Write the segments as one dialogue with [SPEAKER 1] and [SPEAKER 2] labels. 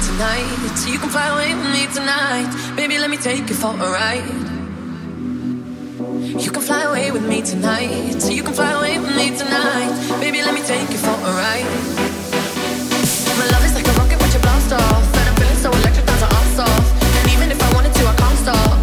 [SPEAKER 1] tonight. You can fly away with me tonight. Baby, let me take you for a ride. You can fly away with me tonight. You can fly away with me tonight. Baby, let me take you for a ride. My love is like a rocket with your
[SPEAKER 2] blast off. And I'm feeling so electric, that's an off. And even if I wanted to, I can't stop.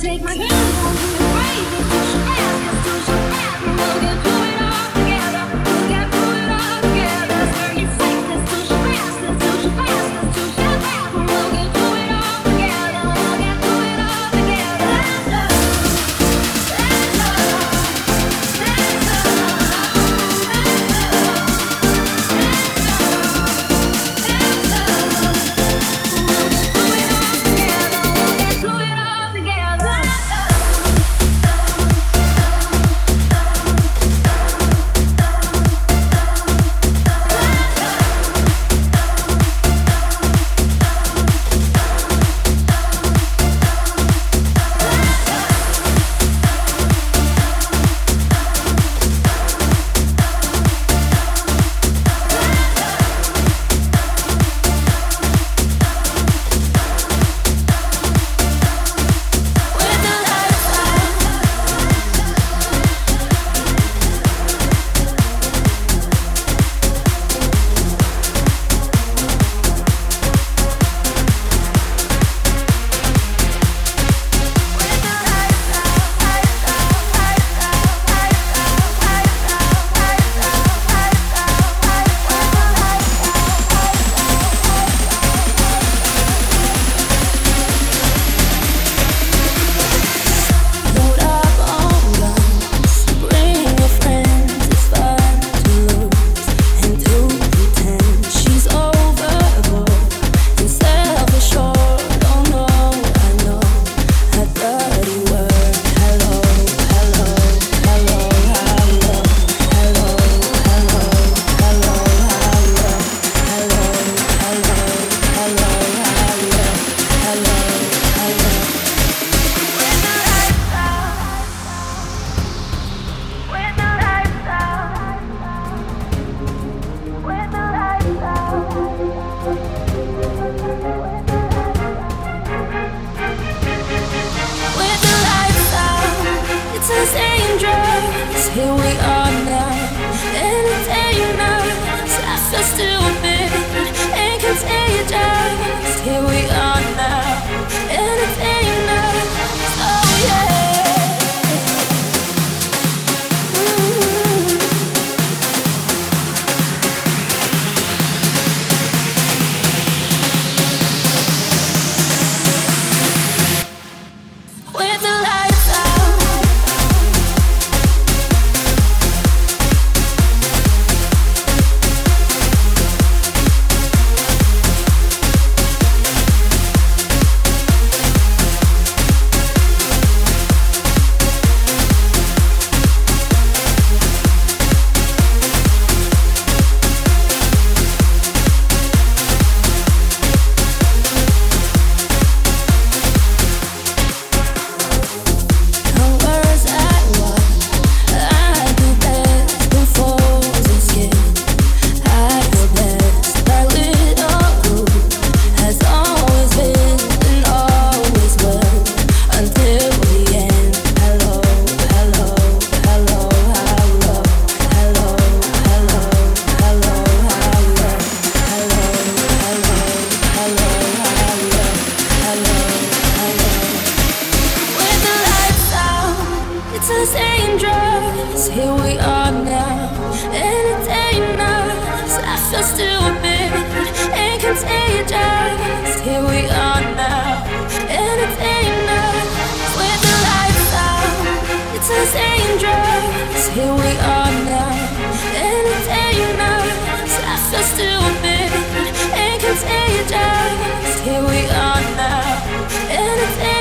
[SPEAKER 2] take my hand, so stupid and contagious. Here we are now, and. With the lights out,
[SPEAKER 1] it's dangerous. Here we are now, and it's. I feel stupid contagious. Here we are now, and it's